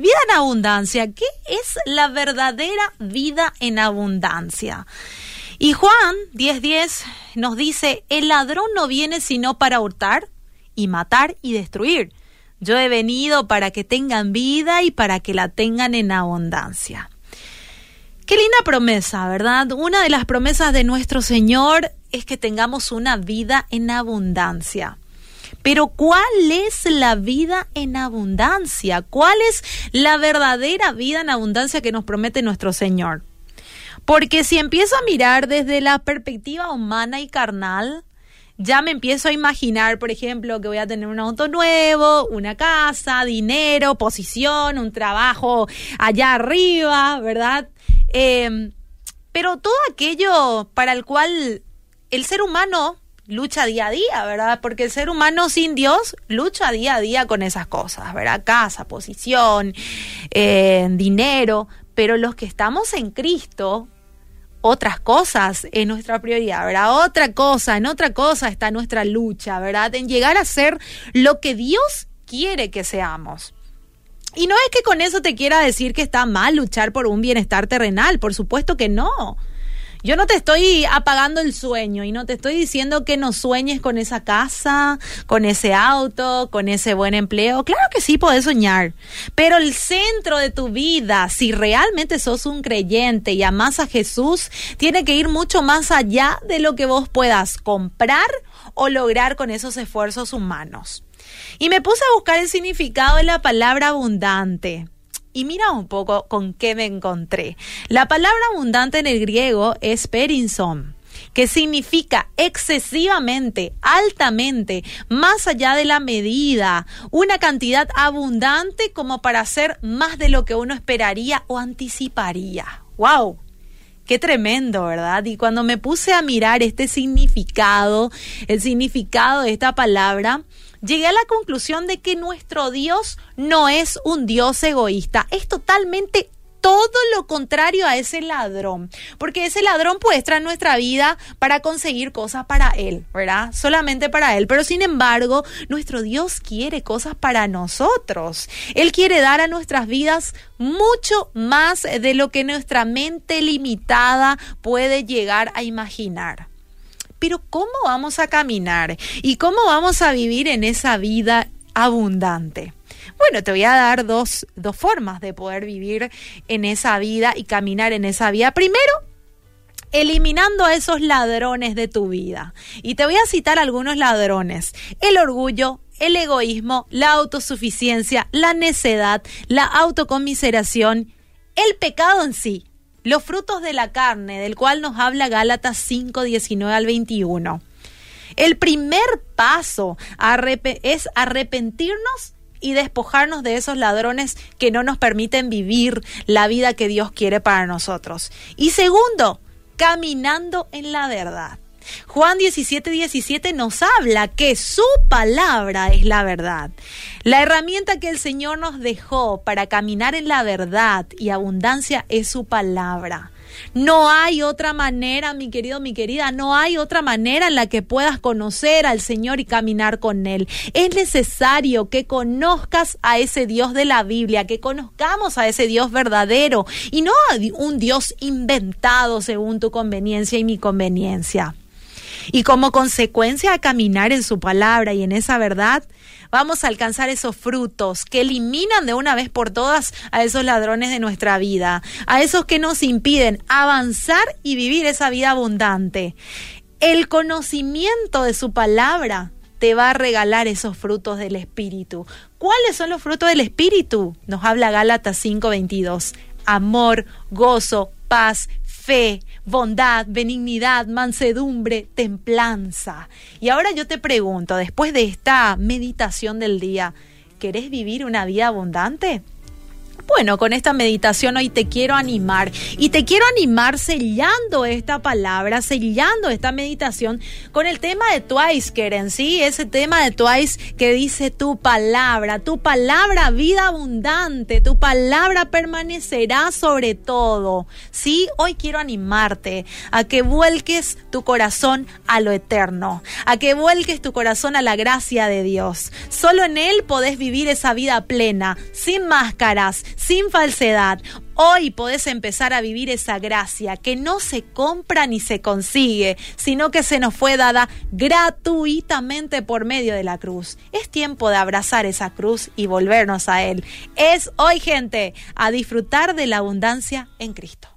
Vida en abundancia. ¿Qué es la verdadera vida en abundancia? Y Juan 10:10 nos dice, el ladrón no viene sino para hurtar y matar y destruir. Yo he venido para que tengan vida y para que la tengan en abundancia. Qué linda promesa, ¿verdad? Una de las promesas de nuestro Señor es que tengamos una vida en abundancia. Pero ¿cuál es la vida en abundancia? ¿Cuál es la verdadera vida en abundancia que nos promete nuestro Señor? Porque si empiezo a mirar desde la perspectiva humana y carnal, ya me empiezo a imaginar, por ejemplo, que voy a tener un auto nuevo, una casa, dinero, posición, un trabajo allá arriba, ¿verdad? Em, pero todo aquello para el cual el ser humano lucha día a día, ¿verdad? Porque el ser humano sin Dios lucha día a día con esas cosas, ¿verdad? Casa, posición, eh, dinero, pero los que estamos en Cristo, otras cosas en nuestra prioridad, ¿verdad? Otra cosa, en otra cosa está nuestra lucha, ¿verdad? En llegar a ser lo que Dios quiere que seamos. Y no es que con eso te quiera decir que está mal luchar por un bienestar terrenal, por supuesto que no. Yo no te estoy apagando el sueño y no te estoy diciendo que no sueñes con esa casa, con ese auto, con ese buen empleo. Claro que sí podés soñar, pero el centro de tu vida, si realmente sos un creyente y amás a Jesús, tiene que ir mucho más allá de lo que vos puedas comprar o lograr con esos esfuerzos humanos. Y me puse a buscar el significado de la palabra abundante. Y mira un poco con qué me encontré. La palabra abundante en el griego es perinson, que significa excesivamente, altamente, más allá de la medida, una cantidad abundante como para hacer más de lo que uno esperaría o anticiparía. ¡Wow! Qué tremendo, ¿verdad? Y cuando me puse a mirar este significado, el significado de esta palabra, llegué a la conclusión de que nuestro Dios no es un Dios egoísta, es totalmente todo lo contrario a ese ladrón, porque ese ladrón en nuestra vida para conseguir cosas para él, ¿verdad? Solamente para él, pero sin embargo, nuestro Dios quiere cosas para nosotros. Él quiere dar a nuestras vidas mucho más de lo que nuestra mente limitada puede llegar a imaginar pero ¿cómo vamos a caminar? ¿Y cómo vamos a vivir en esa vida abundante? Bueno, te voy a dar dos, dos formas de poder vivir en esa vida y caminar en esa vida. Primero, eliminando a esos ladrones de tu vida. Y te voy a citar algunos ladrones. El orgullo, el egoísmo, la autosuficiencia, la necedad, la autocomiseración, el pecado en sí, los frutos de la carne, del cual nos habla Gálatas 5, 19 al 21. El primer paso es arrepentirnos y despojarnos de esos ladrones que no nos permiten vivir la vida que Dios quiere para nosotros. Y segundo, caminando en la verdad. Juan 17, 17 nos habla que su palabra es la verdad. La herramienta que el Señor nos dejó para caminar en la verdad y abundancia es su palabra. No hay otra manera, mi querido, mi querida, no hay otra manera en la que puedas conocer al Señor y caminar con Él. Es necesario que conozcas a ese Dios de la Biblia, que conozcamos a ese Dios verdadero y no a un Dios inventado según tu conveniencia y mi conveniencia. Y como consecuencia de caminar en su palabra y en esa verdad, vamos a alcanzar esos frutos que eliminan de una vez por todas a esos ladrones de nuestra vida, a esos que nos impiden avanzar y vivir esa vida abundante. El conocimiento de su palabra te va a regalar esos frutos del Espíritu. ¿Cuáles son los frutos del Espíritu? Nos habla Gálatas 5:22. Amor, gozo, paz, fe, bondad, benignidad, mansedumbre, templanza. Y ahora yo te pregunto, después de esta meditación del día, ¿querés vivir una vida abundante? Bueno, con esta meditación hoy te quiero animar y te quiero animar sellando esta palabra, sellando esta meditación con el tema de Twice, Keren, ¿sí? Ese tema de Twice que dice tu palabra, tu palabra vida abundante, tu palabra permanecerá sobre todo, ¿sí? Hoy quiero animarte a que vuelques tu corazón a lo eterno, a que vuelques tu corazón a la gracia de Dios. Solo en Él podés vivir esa vida plena, sin máscaras, sin falsedad. Hoy podés empezar a vivir esa gracia que no se compra ni se consigue, sino que se nos fue dada gratuitamente por medio de la cruz. Es tiempo de abrazar esa cruz y volvernos a Él. Es hoy, gente, a disfrutar de la abundancia en Cristo.